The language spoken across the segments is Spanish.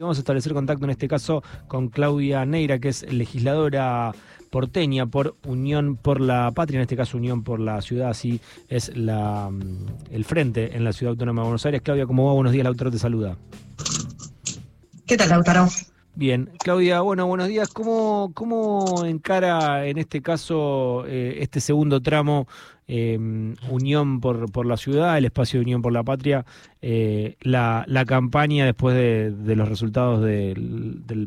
Vamos a establecer contacto en este caso con Claudia Neira, que es legisladora porteña por Unión por la Patria, en este caso Unión por la Ciudad, así es la, mm, el frente en la Ciudad Autónoma de Buenos Aires. Claudia, ¿cómo va? Buenos días, Lautaro te saluda. ¿Qué tal, Lautaro? Bien, Claudia, bueno, buenos días. ¿Cómo, cómo encara en este caso eh, este segundo tramo Em, Unión por, por, la Ciudad, el espacio de Unión por la Patria, eh, la, la, campaña después de, los resultados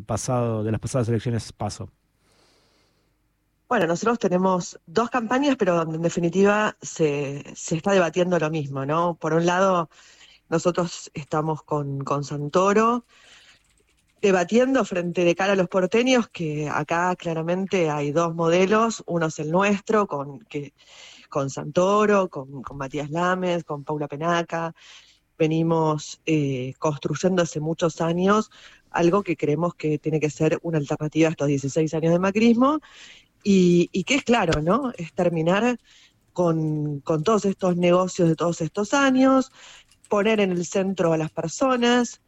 pasado, de las pasadas elecciones paso? Bueno, nosotros tenemos dos campañas, pero en definitiva se, se está debatiendo lo mismo, ¿no? Por un lado, nosotros estamos con, con Santoro, debatiendo frente de cara a los porteños que acá claramente hay dos modelos, uno es el nuestro, con que con Santoro, con, Matías Lames, con Paula Penaca. Venimos eh, construyendo hace muchos años algo que creemos que tiene que ser una alternativa a estos 16 años de macrismo y, que es claro, ¿no? Es terminar con, todos estos negocios de todos estos años, poner en el centro a las personas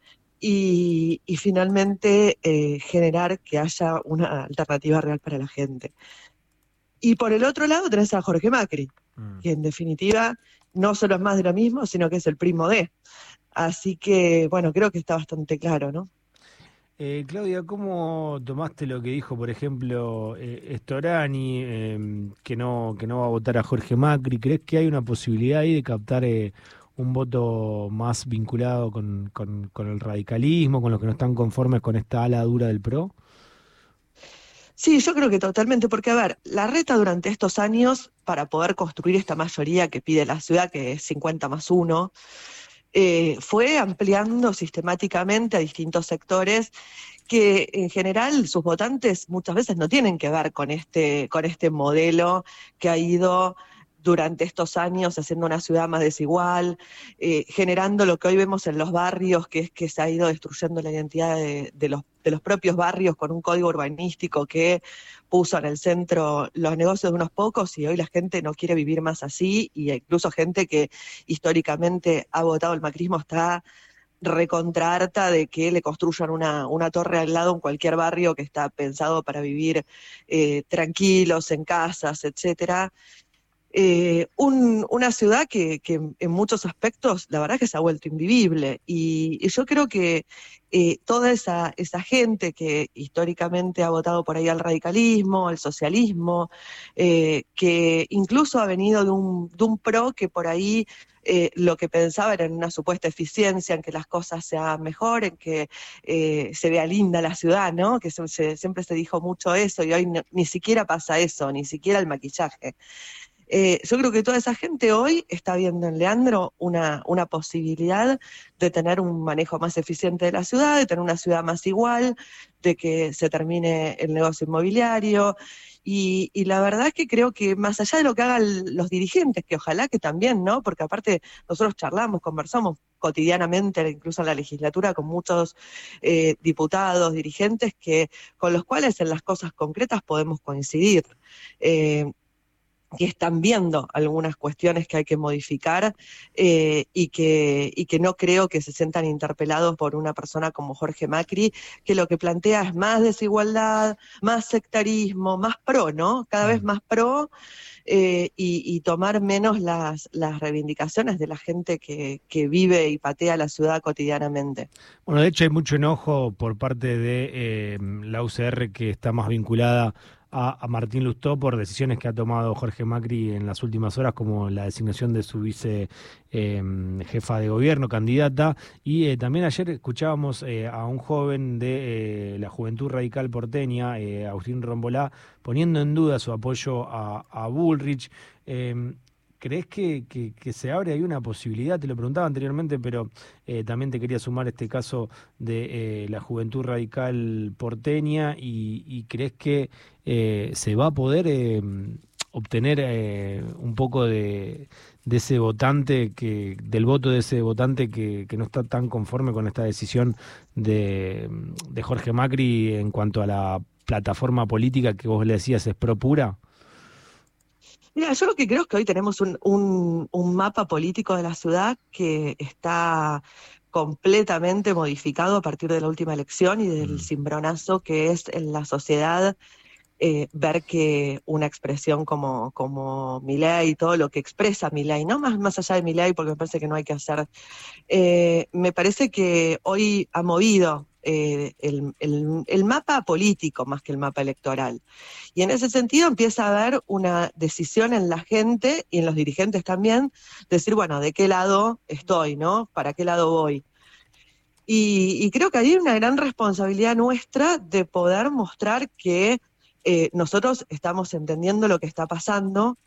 y, finalmente eh, generar que haya una alternativa real para la gente. Y por el otro lado tenés a Jorge Macri, mm. que en definitiva no solo es más de lo mismo, sino que es el primo de. Así que, bueno, creo que está bastante claro, ¿no? Eh, Claudia, ¿cómo tomaste lo que dijo, por ejemplo, eh, Storani, em, que, no, que no va a votar a Jorge Macri? ¿Crees que hay una posibilidad ahí de captar eh, un voto más vinculado con, con, el radicalismo, con los que no están conformes con esta ala dura del PRO? Sí, yo creo que totalmente, porque a ver, la reta durante estos años, para poder construir esta mayoría que pide la ciudad, que es 50 más 1, eh, fue ampliando sistemáticamente a distintos sectores que en general sus votantes muchas veces no tienen que ver con este, con este modelo que ha ido durante estos años haciendo una ciudad más desigual, eh, generando lo que hoy vemos en los barrios, que es que se ha ido destruyendo la identidad de, los, de los propios barrios con un código urbanístico que puso en el centro los negocios de unos pocos y hoy la gente no quiere vivir más así y incluso gente que históricamente ha votado el macrismo está recontrarta de que le construyan una, una, torre al lado en cualquier barrio que está pensado para vivir eh, tranquilos, en casas, etcétera. Eh, una ciudad que, en muchos aspectos la verdad que se ha vuelto invivible y, yo creo que eh, toda esa, esa, gente que históricamente ha votado por ahí al radicalismo, al socialismo, eh, que incluso ha venido de un, de un PRO que por ahí lo que pensaba era en una supuesta eficiencia, en que las cosas sean mejor, en que se vea linda la ciudad, ¿no? Que siempre se dijo mucho eso y hoy ni siquiera pasa eso, ni siquiera el maquillaje. Eh, yo creo que toda esa gente hoy está viendo en Leandro una, una posibilidad de tener un manejo más eficiente de la ciudad, de tener una ciudad más igual, de que se termine el negocio inmobiliario. Y, la verdad es que creo que más allá de lo que hagan los dirigentes, que ojalá que también, ¿no? Porque aparte nosotros charlamos, conversamos cotidianamente, incluso en la legislatura, con muchos eh, diputados, dirigentes, que, con los cuales en las cosas concretas podemos coincidir. Eh, que están viendo algunas cuestiones que hay que modificar eh, y, que, y que no creo que se sientan interpelados por una persona como Jorge Macri, que lo que plantea es más desigualdad, más sectarismo, más pro, ¿no? Cada vez mm. más pro eh, y, tomar menos las, las reivindicaciones de la gente que, que, vive y patea la ciudad cotidianamente. Bueno, de hecho hay mucho enojo por parte de eh, la UCR que está más vinculada a, Martín Lustó por decisiones que ha tomado Jorge Macri en las últimas horas, como la designación de su vice em, jefa de gobierno, candidata. Y eh, también ayer escuchábamos eh, a un joven de eh, la Juventud Radical porteña, Agustín Rombolá, poniendo en duda su apoyo a, a Bullrich. Em, ¿Crees que, se abre ahí una posibilidad? Te lo preguntaba anteriormente, pero eh, también te quería sumar este caso de eh, la juventud radical porteña y, crees que eh, se va a poder obtener un poco de, ese votante, que del voto de ese votante que, no está tan conforme con esta decisión de, de Jorge Macri en cuanto a la plataforma política que vos le decías es pro pura? Mira, yo lo que creo es que hoy tenemos un, un, mapa político de la ciudad que está completamente modificado a partir de la última elección y del mm. cimbronazo que es en la sociedad eh, ver que una expresión como, como y todo lo que expresa Milei, no más, más allá de Milei, porque me parece que no hay que hacer, eh, me parece que hoy ha movido eh, el, mapa político más que el mapa electoral. Y en ese sentido empieza a haber una decisión en la gente y en los dirigentes también, decir, bueno, ¿de qué lado estoy, no? ¿Para qué lado voy? Y, creo que hay una gran responsabilidad nuestra de poder mostrar que eh, nosotros estamos entendiendo lo que está pasando,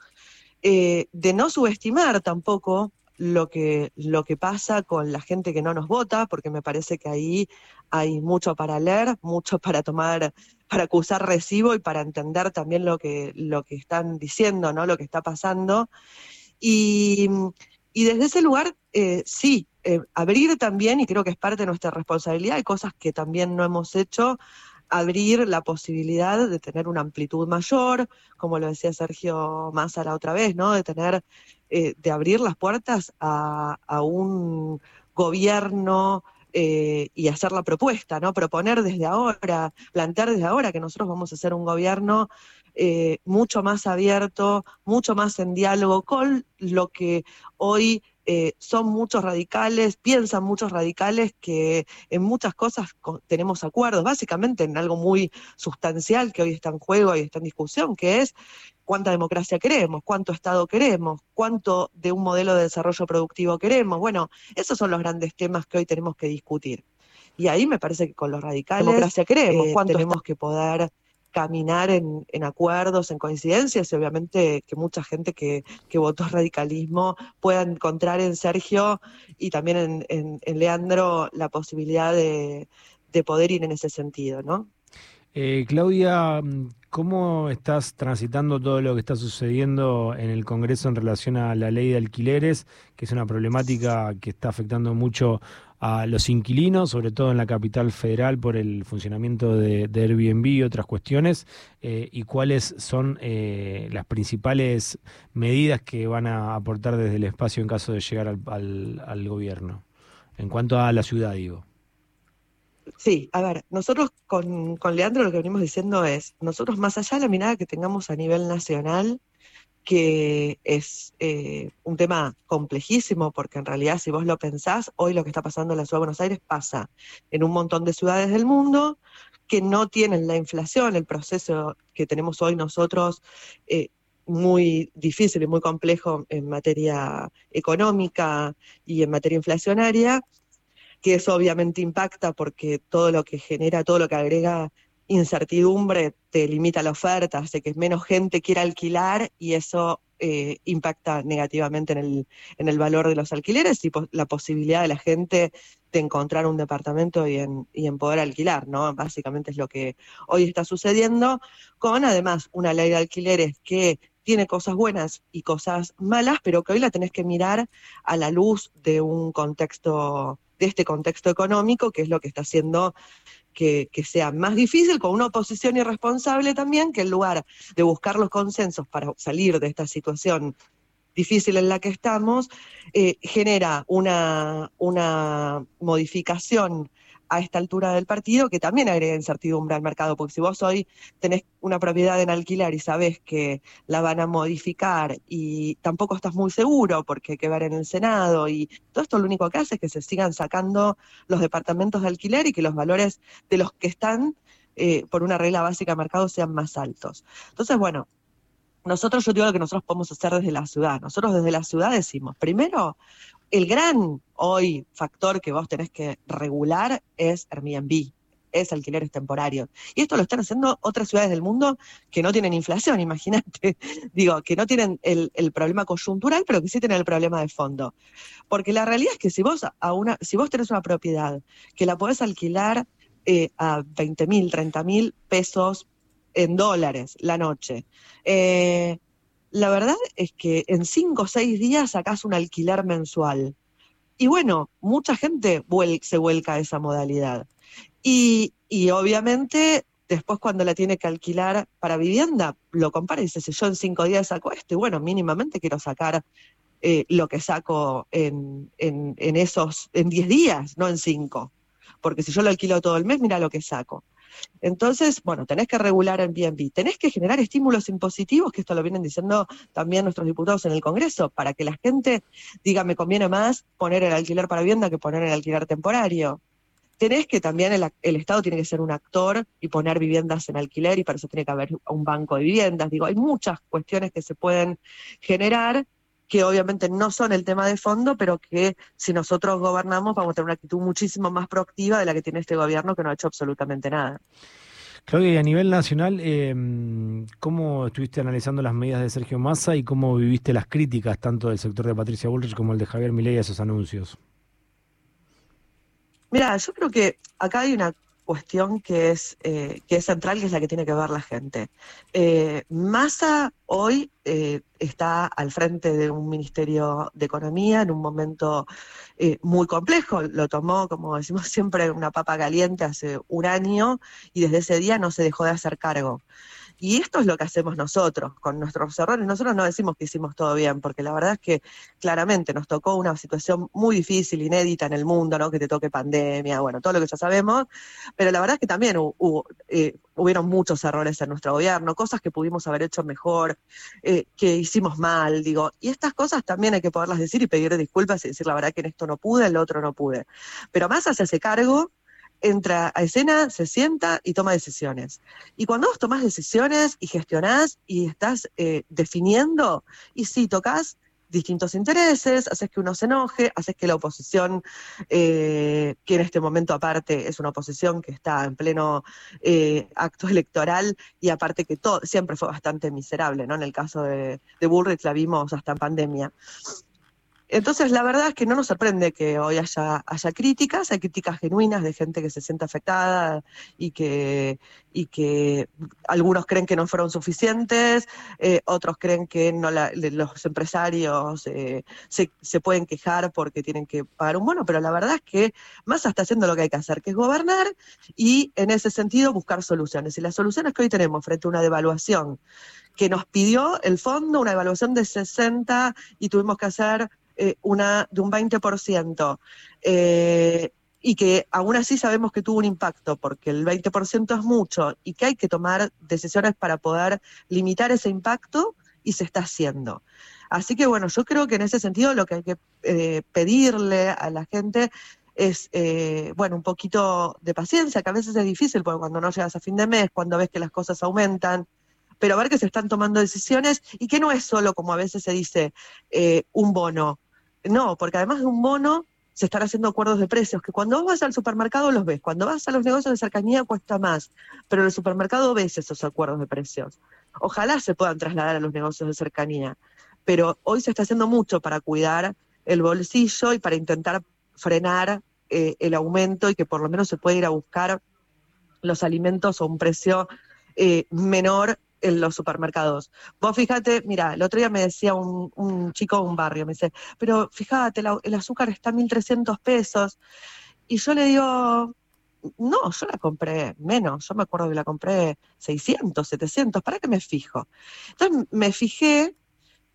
eh, de no subestimar tampoco lo que, lo que pasa con la gente que no nos vota, porque me parece que ahí hay mucho para leer, mucho para tomar, para acusar recibo y para entender también lo que, lo que están diciendo, ¿no? Lo que está pasando. Y, desde ese lugar, eh, sí, eh, abrir también, y creo que es parte de nuestra responsabilidad, hay cosas que también no hemos hecho, abrir la posibilidad de tener una amplitud mayor, como lo decía Sergio Massa la otra vez, ¿no? De tener, eh, de abrir las puertas a, un gobierno eh, y hacer la propuesta, ¿no? Proponer desde ahora, plantear desde ahora que nosotros vamos a hacer un gobierno eh, mucho más abierto, mucho más en diálogo con lo que hoy son muchos radicales, piensan muchos radicales que en muchas cosas tenemos acuerdos, básicamente en algo muy sustancial que hoy está en juego y está en discusión, que es cuánta democracia queremos, cuánto Estado queremos, cuánto de un modelo de desarrollo productivo queremos. Bueno, esos son los grandes temas que hoy tenemos que discutir. Y ahí me parece que con los radicales democracia queremos, eh, cuánto tenemos que poder caminar en, acuerdos, en coincidencias, y obviamente que mucha gente que, votó radicalismo pueda encontrar en Sergio y también en, Leandro la posibilidad de, poder ir en ese sentido, ¿no? Eh, Claudia, ¿cómo estás transitando todo lo que está sucediendo en el Congreso en relación a la ley de alquileres, que es una problemática que está afectando mucho a los inquilinos, sobre todo en la capital federal, por el funcionamiento de, Airbnb y otras cuestiones, eh, y cuáles son eh, las principales medidas que van a aportar desde el espacio en caso de llegar al, gobierno, en cuanto a la ciudad, digo. Sí, a ver, nosotros con, con Leandro lo que venimos diciendo es, nosotros más allá de la mirada que tengamos a nivel nacional, que es eh, un tema complejísimo, porque en realidad si vos lo pensás, hoy lo que está pasando en la Ciudad de Buenos Aires pasa en un montón de ciudades del mundo que no tienen la inflación, el proceso que tenemos hoy nosotros. Eh, muy difícil y muy complejo en materia económica y en materia inflacionaria, que eso obviamente impacta porque todo lo que genera, todo lo que agrega incertidumbre te limita la oferta, hace que menos gente quiera alquilar y eso eh, impacta negativamente en el, en el valor de los alquileres y la posibilidad de la gente de encontrar un departamento y en, y en poder alquilar, ¿no? Básicamente es lo que hoy está sucediendo, con además una ley de alquileres que tiene cosas buenas y cosas malas, pero que hoy la tenés que mirar a la luz de un contexto, de este contexto económico, que es lo que está haciendo que, sea más difícil, con una oposición irresponsable también, que en lugar de buscar los consensos para salir de esta situación difícil en la que estamos, eh, genera una, una modificación a esta altura del partido que también agrega incertidumbre al mercado, porque si vos hoy tenés una propiedad en alquiler y sabés que la van a modificar y tampoco estás muy seguro porque hay que ver en el Senado y todo esto lo único que hace es que se sigan sacando los departamentos de alquiler y que los valores de los que están eh, por una regla básica de mercado sean más altos. Entonces, bueno, nosotros, yo digo lo que nosotros podemos hacer desde la ciudad. Nosotros desde la ciudad decimos, primero, el gran hoy factor que vos tenés que regular es Airbnb, es alquileres temporarios. Y esto lo están haciendo otras ciudades del mundo que no tienen inflación, imagínate. Digo, que no tienen el, problema coyuntural, pero que sí tienen el problema de fondo. Porque la realidad es que si vos, a una, si vos tenés una propiedad que la podés alquilar eh, a 20 mil, 30 mil pesos en dólares la noche, eh, la verdad es que en cinco o seis días sacás un alquiler mensual. Y bueno, mucha gente se vuelca a esa modalidad. Y, obviamente después cuando la tiene que alquilar para vivienda, lo compara y dice, si yo en cinco días saco esto, y bueno, mínimamente quiero sacar eh, lo que saco en, en, en esos, en 10 días, no en 5. Porque si yo lo alquilo todo el mes, mira lo que saco. Entonces, bueno, tenés que regular en BNB, tenés que generar estímulos impositivos, que esto lo vienen diciendo también nuestros diputados en el Congreso, para que la gente diga, me conviene más poner el alquiler para vivienda que poner el alquiler temporario. Tenés que también el, el, Estado tiene que ser un actor y poner viviendas en alquiler y para eso tiene que haber un banco de viviendas. Digo, hay muchas cuestiones que se pueden generar que obviamente no son el tema de fondo, pero que si nosotros gobernamos vamos a tener una actitud muchísimo más proactiva de la que tiene este gobierno que no ha hecho absolutamente nada. Claudia, y a nivel nacional, eh, ¿cómo estuviste analizando las medidas de Sergio Massa y cómo viviste las críticas tanto del sector de Patricia Bullrich como el de Javier Milei a esos anuncios? Mira, yo creo que acá hay una cuestión que es, eh, que es central, que es la que tiene que ver la gente. Eh, Massa hoy eh, está al frente de un Ministerio de Economía en un momento eh, muy complejo. Lo tomó, como decimos siempre, una papa caliente hace un año y desde ese día no se dejó de hacer cargo. Y esto es lo que hacemos nosotros con nuestros errores. Nosotros no decimos que hicimos todo bien, porque la verdad es que claramente nos tocó una situación muy difícil, inédita en el mundo, ¿no? Que te toque pandemia, bueno, todo lo que ya sabemos, pero la verdad es que también hubo, eh, hubieron muchos errores en nuestro gobierno, cosas que pudimos haber hecho mejor, eh, que hicimos mal, digo, y estas cosas también hay que poderlas decir y pedir disculpas y decir la verdad que en esto no pude, en lo otro no pude. Pero más hacia ese cargo entra a escena, se sienta y toma decisiones. Y cuando vos tomás decisiones y gestionás y estás eh, definiendo, y si tocas distintos intereses, haces que uno se enoje, haces que la oposición, eh, que en este momento aparte es una oposición que está en pleno eh, acto electoral y aparte que todo siempre fue bastante miserable, ¿no? En el caso de, de Bullrich la vimos hasta en pandemia. Entonces, la verdad es que no nos sorprende que hoy haya, haya críticas, hay críticas genuinas de gente que se siente afectada y que, y que algunos creen que no fueron suficientes, eh, otros creen que no la, los empresarios eh, se, pueden quejar porque tienen que pagar un bono, pero la verdad es que Massa está haciendo lo que hay que hacer, que es gobernar y en ese sentido buscar soluciones. Y las soluciones que hoy tenemos frente a una devaluación que nos pidió el fondo, una evaluación de 60 y tuvimos que hacer eh, una de un 20%, eh, y que aún así sabemos que tuvo un impacto, porque el 20% es mucho, y que hay que tomar decisiones para poder limitar ese impacto, y se está haciendo. Así que bueno, yo creo que en ese sentido lo que hay que eh, pedirle a la gente es, eh, bueno, un poquito de paciencia, que a veces es difícil, porque cuando no llegas a fin de mes, cuando ves que las cosas aumentan, pero ver que se están tomando decisiones y que no es solo, como a veces se dice, eh, un bono, no, porque además de un bono, se están haciendo acuerdos de precios, que cuando vas al supermercado los ves, cuando vas a los negocios de cercanía cuesta más, pero en el supermercado ves esos acuerdos de precios. Ojalá se puedan trasladar a los negocios de cercanía, pero hoy se está haciendo mucho para cuidar el bolsillo y para intentar frenar eh, el aumento y que por lo menos se pueda ir a buscar los alimentos a un precio eh, menor en los supermercados. Vos fíjate, mira, el otro día me decía un, un chico de un barrio, me dice, pero fíjate, el azúcar está a 1.300 pesos. Y yo le digo, no, yo la compré menos, yo me acuerdo que la compré 600, 700, ¿para qué me fijo? Entonces me fijé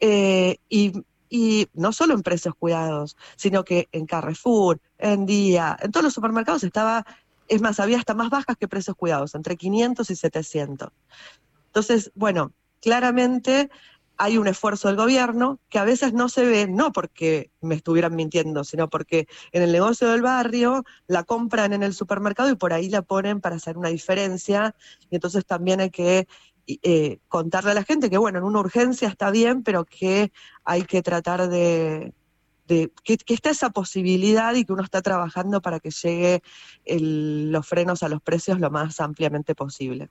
eh, y, y no solo en precios cuidados, sino que en Carrefour, en Día, en todos los supermercados estaba, es más, había hasta más bajas que precios cuidados, entre 500 y 700. Entonces, bueno, claramente hay un esfuerzo del gobierno que a veces no se ve, no porque me estuvieran mintiendo, sino porque en el negocio del barrio la compran en el supermercado y por ahí la ponen para hacer una diferencia. Y entonces también hay que eh, contarle a la gente que, bueno, en una urgencia está bien, pero que hay que tratar de, que, que, está esa posibilidad y que uno está trabajando para que llegue los frenos a los precios lo más ampliamente posible.